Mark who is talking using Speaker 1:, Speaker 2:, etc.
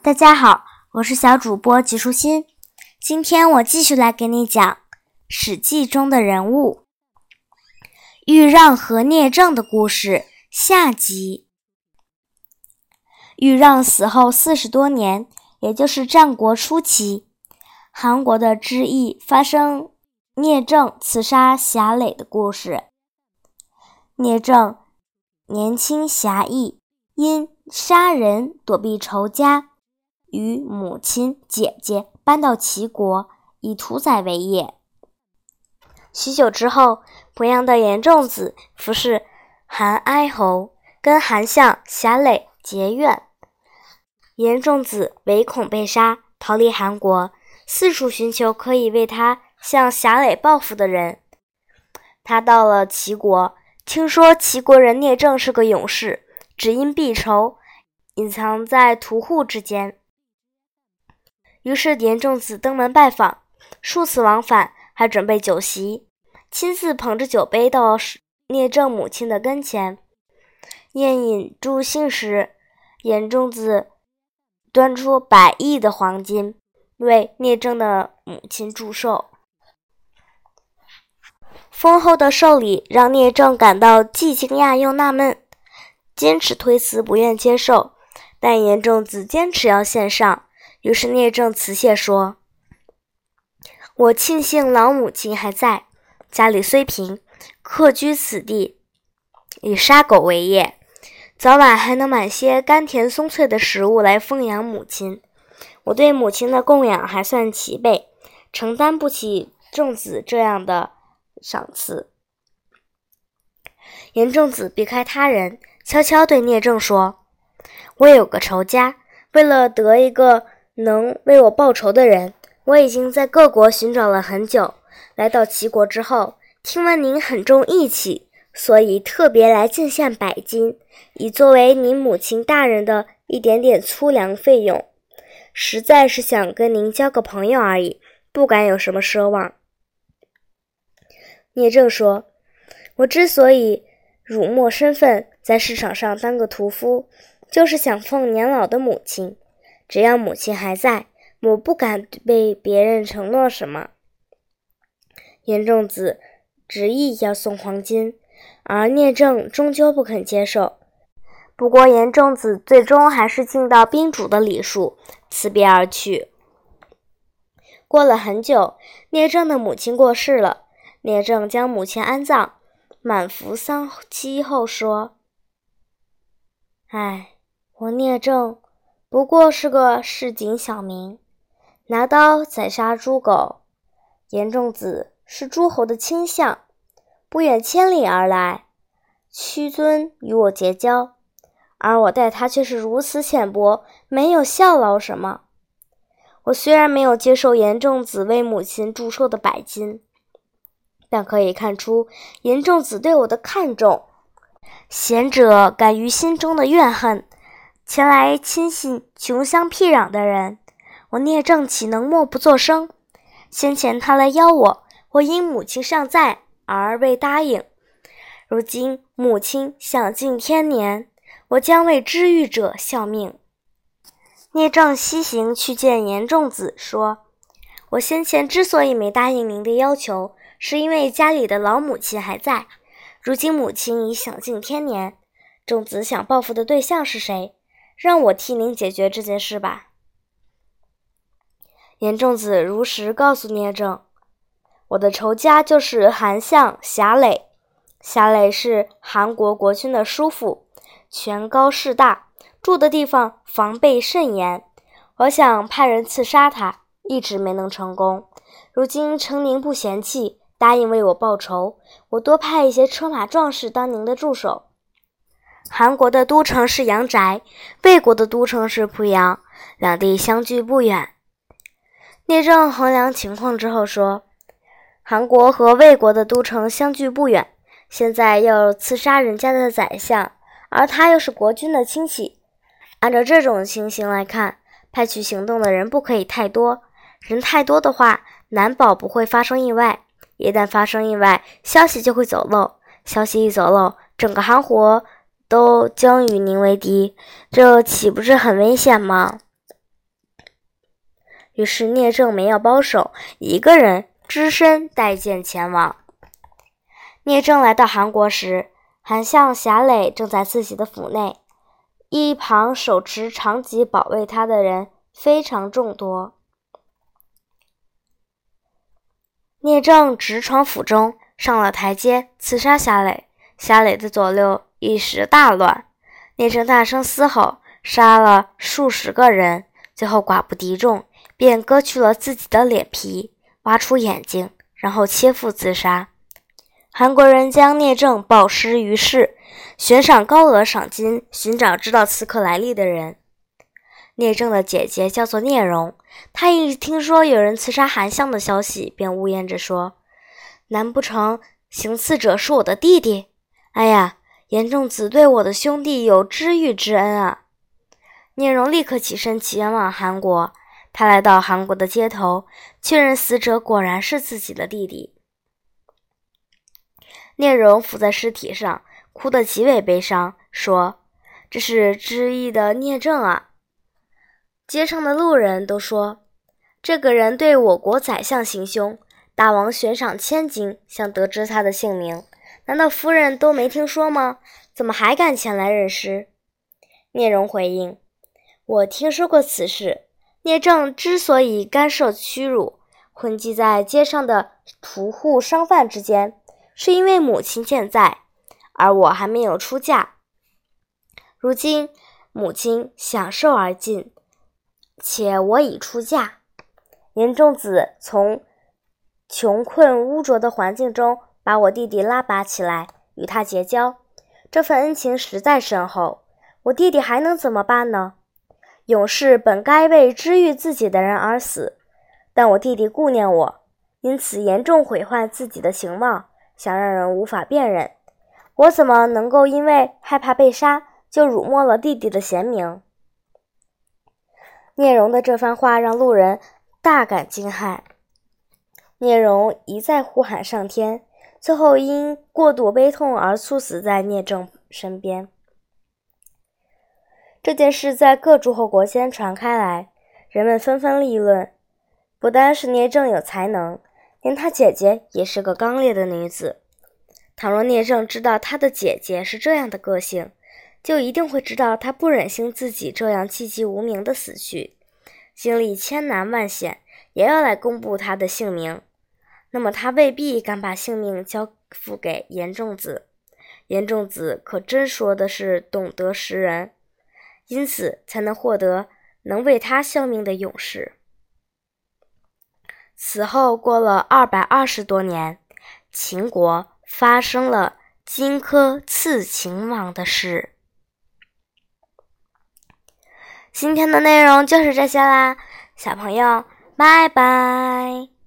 Speaker 1: 大家好，我是小主播吉舒心。今天我继续来给你讲《史记》中的人物豫让和聂政的故事下集。豫让死后四十多年，也就是战国初期，韩国的知邑发生聂政刺杀侠垒的故事。聂政年轻侠义，因杀人躲避仇家。与母亲、姐姐搬到齐国，以屠宰为业。许久之后，濮阳的严仲子服侍韩哀侯，跟韩相侠磊结怨。严仲子唯恐被杀，逃离韩国，四处寻求可以为他向侠磊报复的人。他到了齐国，听说齐国人聂政是个勇士，只因避仇，隐藏在屠户之间。于是严仲子登门拜访，数次往返，还准备酒席，亲自捧着酒杯到聂政母亲的跟前。宴饮助兴时，严仲子端出百亿的黄金为聂政的母亲祝寿。丰厚的寿礼让聂政感到既惊讶又纳闷，坚持推辞，不愿接受。但严仲子坚持要献上。于是聂政辞谢说：“我庆幸老母亲还在，家里虽贫，客居此地，以杀狗为业，早晚还能买些甘甜松脆的食物来奉养母亲。我对母亲的供养还算齐备，承担不起仲子这样的赏赐。”严仲子避开他人，悄悄对聂政说：“我有个仇家，为了得一个。”能为我报仇的人，我已经在各国寻找了很久。来到齐国之后，听闻您很重义气，所以特别来进献百金，以作为您母亲大人的一点点粗粮费用。实在是想跟您交个朋友而已，不敢有什么奢望。聂政说：“我之所以辱没身份，在市场上当个屠夫，就是想奉年老的母亲。”只要母亲还在，我不敢对别人承诺什么。严仲子执意要送黄金，而聂政终究不肯接受。不过，严仲子最终还是尽到宾主的礼数，辞别而去。过了很久，聂政的母亲过世了，聂政将母亲安葬，满服丧期后说：“唉，我聂政。”不过是个市井小民，拿刀宰杀猪狗。严仲子是诸侯的卿相，不远千里而来，屈尊与我结交，而我待他却是如此浅薄，没有效劳什么。我虽然没有接受严仲子为母亲祝寿的百金，但可以看出严仲子对我的看重。贤者敢于心中的怨恨。前来亲信穷乡僻壤的人，我聂政岂能默不作声？先前他来邀我，我因母亲尚在而未答应。如今母亲享尽天年，我将为知遇者效命。聂政西行去见严仲子，说：“我先前之所以没答应您的要求，是因为家里的老母亲还在。如今母亲已享尽天年，仲子想报复的对象是谁？”让我替您解决这件事吧。严仲子如实告诉聂政：“我的仇家就是韩相侠磊。侠磊是韩国国君的叔父，权高势大，住的地方防备甚严。我想派人刺杀他，一直没能成功。如今承您不嫌弃，答应为我报仇，我多派一些车马壮士当您的助手。”韩国的都城是阳宅，魏国的都城是濮阳，两地相距不远。聂政衡量情况之后说：“韩国和魏国的都城相距不远，现在要刺杀人家的宰相，而他又是国君的亲戚。按照这种情形来看，派去行动的人不可以太多。人太多的话，难保不会发生意外。一旦发生意外，消息就会走漏。消息一走漏，整个韩国……”都将与您为敌，这岂不是很危险吗？于是聂政没有包手，一个人只身带剑前往。聂政来到韩国时，韩相侠磊正在自己的府内，一旁手持长戟保卫他的人非常众多。聂政直闯府中，上了台阶，刺杀侠磊。侠磊的左右一时大乱。聂政大声嘶吼，杀了数十个人，最后寡不敌众，便割去了自己的脸皮，挖出眼睛，然后切腹自杀。韩国人将聂政暴尸于市，悬赏高额赏金，寻找知道刺客来历的人。聂政的姐姐叫做聂荣，她一听说有人刺杀韩相的消息，便呜咽着说：“难不成行刺者是我的弟弟？哎呀，严仲子对我的兄弟有知遇之恩啊！”聂荣立刻起身前往韩国。他来到韩国的街头，确认死者果然是自己的弟弟。聂荣伏在尸体上，哭得极为悲伤，说：“这是知意的聂政啊！”街上的路人都说：“这个人对我国宰相行凶，大王悬赏千金，想得知他的姓名。难道夫人都没听说吗？怎么还敢前来认尸？”聂荣回应：“我听说过此事。聂政之所以干涉屈辱，混迹在街上的屠户商贩之间，是因为母亲健在，而我还没有出嫁。如今母亲享受而尽。”且我已出嫁，严仲子从穷困污浊的环境中把我弟弟拉拔起来，与他结交，这份恩情实在深厚。我弟弟还能怎么办呢？勇士本该为知遇自己的人而死，但我弟弟顾念我，因此严重毁坏自己的形貌，想让人无法辨认。我怎么能够因为害怕被杀，就辱没了弟弟的贤名？聂荣的这番话让路人大感惊骇。聂荣一再呼喊上天，最后因过度悲痛而猝死在聂政身边。这件事在各诸侯国间传开来，人们纷纷议论。不单是聂政有才能，连他姐姐也是个刚烈的女子。倘若聂政知道他的姐姐是这样的个性，就一定会知道他不忍心自己这样寂寂无名的死去，经历千难万险也要来公布他的姓名。那么他未必敢把性命交付给严仲子。严仲子可真说的是懂得识人，因此才能获得能为他效命的勇士。此后过了二百二十多年，秦国发生了荆轲刺秦王的事。今天的内容就是这些啦，小朋友，拜拜。